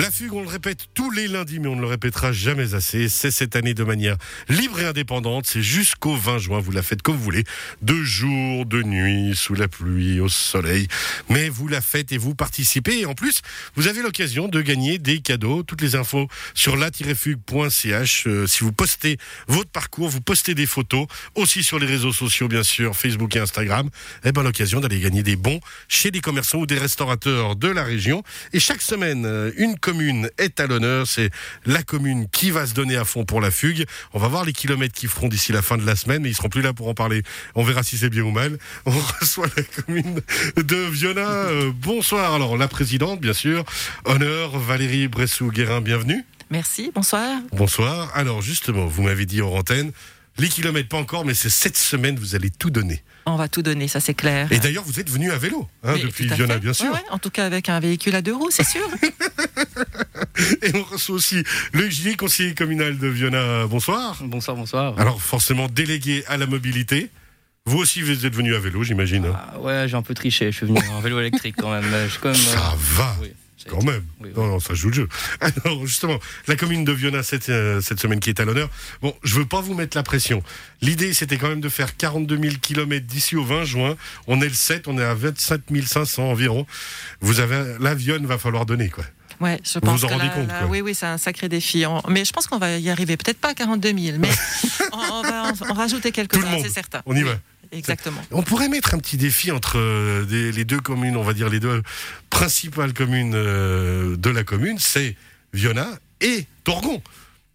La fugue, on le répète tous les lundis, mais on ne le répétera jamais assez. C'est cette année de manière libre et indépendante. C'est jusqu'au 20 juin. Vous la faites comme vous voulez. De jour, de nuit, sous la pluie, au soleil. Mais vous la faites et vous participez. Et en plus, vous avez l'occasion de gagner des cadeaux. Toutes les infos sur la-fugue.ch. Euh, si vous postez votre parcours, vous postez des photos. Aussi sur les réseaux sociaux, bien sûr, Facebook et Instagram. Eh ben, l'occasion d'aller gagner des bons chez des commerçants ou des restaurateurs de la région. Et chaque semaine, euh, une commune est à l'honneur. C'est la commune qui va se donner à fond pour la fugue. On va voir les kilomètres qu'ils feront d'ici la fin de la semaine, mais ils seront plus là pour en parler. On verra si c'est bien ou mal. On reçoit la commune de Viona. Euh, bonsoir. Alors, la présidente, bien sûr. Honneur, Valérie Bressou-Guérin, bienvenue. Merci, bonsoir. Bonsoir. Alors, justement, vous m'avez dit hors antenne, les kilomètres pas encore, mais c'est cette semaine, vous allez tout donner. On va tout donner, ça c'est clair. Et d'ailleurs, vous êtes venu à vélo hein, Oui, depuis Viona, bien sûr. Ouais, ouais, en tout cas avec un véhicule à deux roues, c'est sûr. Et on reçoit aussi le Gilles, conseiller communal de Viona. Bonsoir. Bonsoir, bonsoir. Alors forcément délégué à la mobilité. Vous aussi, vous êtes venu à vélo, j'imagine. Ah, ouais, j'ai un peu triché. Je suis venu en vélo électrique quand même. Je suis quand même. euh, Ça va, oui, ça quand été- même. oui, oui. Non, non, ça joue le jeu. Alors justement, la commune de Viona cette, euh, cette semaine qui est à l'honneur. Bon, je veux pas vous mettre la pression. L'idée, c'était quand même de faire 42 000 km d'ici au 20 juin. On est le 7, on est à 27 500 environ. Vous avez la Vione, va falloir donner quoi. Ouais, je Vous pense vous en que rendez compte, oui, oui, c'est un sacré défi. On- Mais je pense qu'on va y arriver. Peut-être pas à 42 000, mais on, on va en, rajouter Tout le quelques-uns, monde. c'est certain. On y Oui, va. Exactement. On pourrait mettre un petit défi entre euh, des- les deux communes, on va dire les deux principales communes euh, de la commune, c'est Viona et Torgon.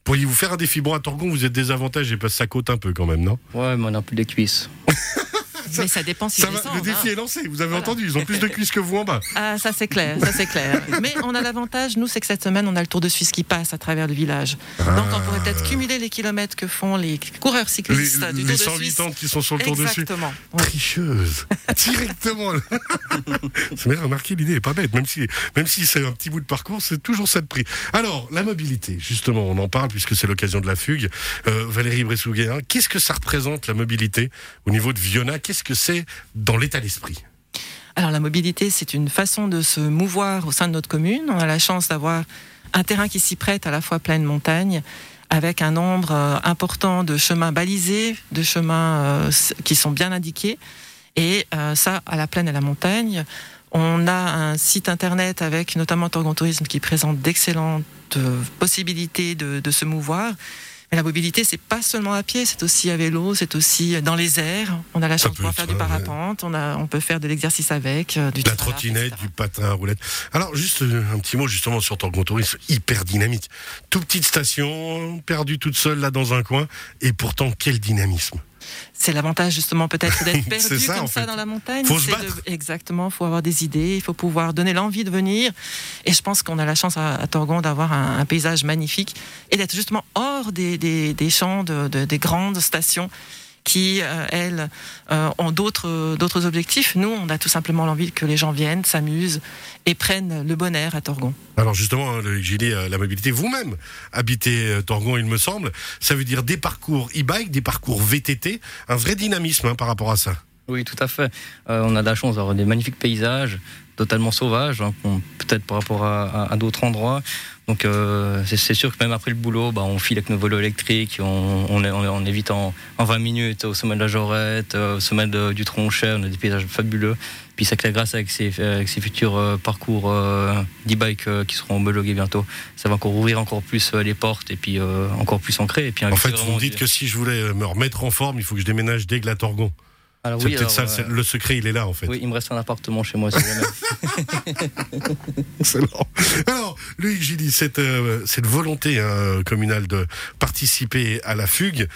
Pourriez-vous faire un défi Bon, à Torgon, vous êtes désavantagé parce que ça côte un peu quand même, non? Ouais, mais on a plus des cuisses. Mais ça dépend si Ça va, Le défi hein. est lancé, vous avez Voilà. entendu, ils ont plus de cuisses que vous en bas. Ah, ça c'est clair, ça c'est clair. Mais on a l'avantage, nous, c'est que cette semaine, on a le Tour de Suisse qui passe à travers le village. Donc on pourrait peut-être cumuler les kilomètres que font les coureurs Les, cyclistes du les Tour de Suisse. 180 qui sont sur le tour dessus. Exactement. Ouais. Tricheuse, directement. C'est bien remarqué, l'idée est pas bête, même si, même si c'est un petit bout de parcours, c'est toujours ça de prix. Alors, la mobilité, justement, on en parle puisque c'est l'occasion de la fugue. Euh, Valérie Bressouguet, qu'est-ce que ça représente la mobilité au niveau de Viona? Qu'est-ce que c'est dans l'état d'esprit Alors la mobilité, c'est une façon de se mouvoir au sein de notre commune. On a la chance d'avoir un terrain qui s'y prête à la fois pleine montagne, avec un nombre euh, important de chemins balisés, de chemins euh, qui sont bien indiqués. Et euh, ça, à la plaine et à la montagne. On a un site internet avec notamment Torgon Tourisme qui présente d'excellentes possibilités de se mouvoir. Mais la mobilité, c'est pas seulement à pied, c'est aussi à vélo, c'est aussi dans les airs. On a la chance de pouvoir faire du parapente, on, a, on peut faire de l'exercice avec, euh, du La trottinette, du patin à roulette. Alors, juste euh, un petit mot justement sur Torgon Tourisme, hyper dynamique. Toute petite station, perdue toute seule là dans un coin, et pourtant quel dynamisme. C'est l'avantage justement peut-être d'être perdu ça, comme ça fait. dans la montagne. Faut se battre. Exactement, il faut avoir des idées, il faut pouvoir donner l'envie de venir. Et je pense qu'on a la chance à, à Torgon d'avoir un, un paysage magnifique et d'être justement hors des, des- des champs, de, de- des grandes stations qui, euh, elles, euh, ont d'autres d'autres objectifs. Nous, on a tout simplement l'envie que les gens viennent, s'amusent et prennent le bon air à Torgon. Alors justement, le gilet, euh, la mobilité, vous-même habitez euh, Torgon, il me semble. Ça veut dire des parcours e-bike, des parcours VTT, un vrai dynamisme hein, par rapport à ça. Oui, tout à fait. Euh, on a de la chance d'avoir des magnifiques paysages, totalement sauvages, hein, peut-être par rapport à, à- à d'autres endroits. Donc, euh, c'est sûr que même après le boulot, bah, on file avec nos vélos électriques, on, on, est- on, est- on est vite en, en 20 minutes au sommet de la Jorette, euh, au sommet de- du Tronchet, on a des paysages fabuleux. Puis c'est clair, grâce avec ces, avec ces futurs euh, parcours euh, d'e-bike qui seront homologués bientôt, ça va encore ouvrir encore plus les portes et puis encore plus ancré. Et puis, En fait, vous me dites que si je voulais me remettre en forme, il faut que je déménage d'Aigle à Torgon. Alors C'est oui, peut-être alors, ça, euh, le secret, il est là en fait. Oui, il me reste un appartement chez moi si. Excellent. Alors, Loïc Gilly, cette, euh, cette volonté hein, communale de participer à la fugue,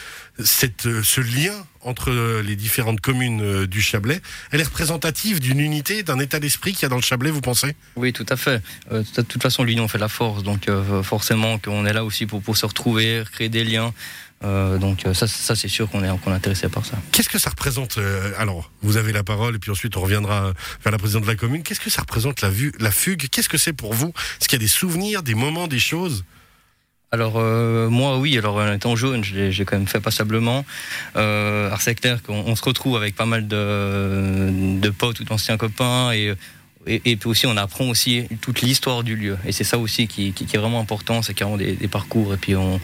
cette, euh, ce lien entre euh, les différentes communes euh, du Chablais, elle est représentative d'une unité, d'un état d'esprit qu'il y a dans le Chablais, vous pensez? Oui, tout à fait. Euh, de toute façon, l'union fait la force, donc euh, forcément qu'on est là aussi pour, pour se retrouver, créer des liens. Euh, donc euh, ça, ça c'est sûr qu'on est, qu'on est intéressé par ça. Qu'est-ce que ça représente euh, Alors, vous avez la parole, et puis ensuite on reviendra vers la présidente de la commune. Qu'est-ce que ça représente la, vue, la fugue? Qu'est-ce que c'est pour vous? Est-ce qu'il y a des souvenirs, des moments, des choses? Alors euh, moi, oui. Alors en étant l'ai- j'ai quand même fait passablement. Euh, alors c'est clair qu'on on se retrouve avec pas mal de, de potes ou d'anciens copains et et, puis aussi, on apprend aussi toute l'histoire du lieu. Et c'est ça aussi qui, est vraiment important, c'est qu'on des, des, parcours et puis on,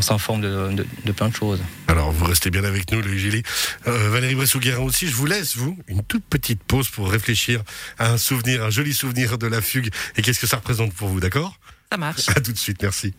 s'informe de, plein de choses. Alors, vous restez bien avec nous, le Gilly. Euh, Valérie Bressou-Guérin aussi, je vous laisse, vous, une toute petite pause pour réfléchir à un souvenir, un joli souvenir de la fugue et qu'est-ce que ça représente pour vous, d'accord? Ça marche. À tout de suite, merci.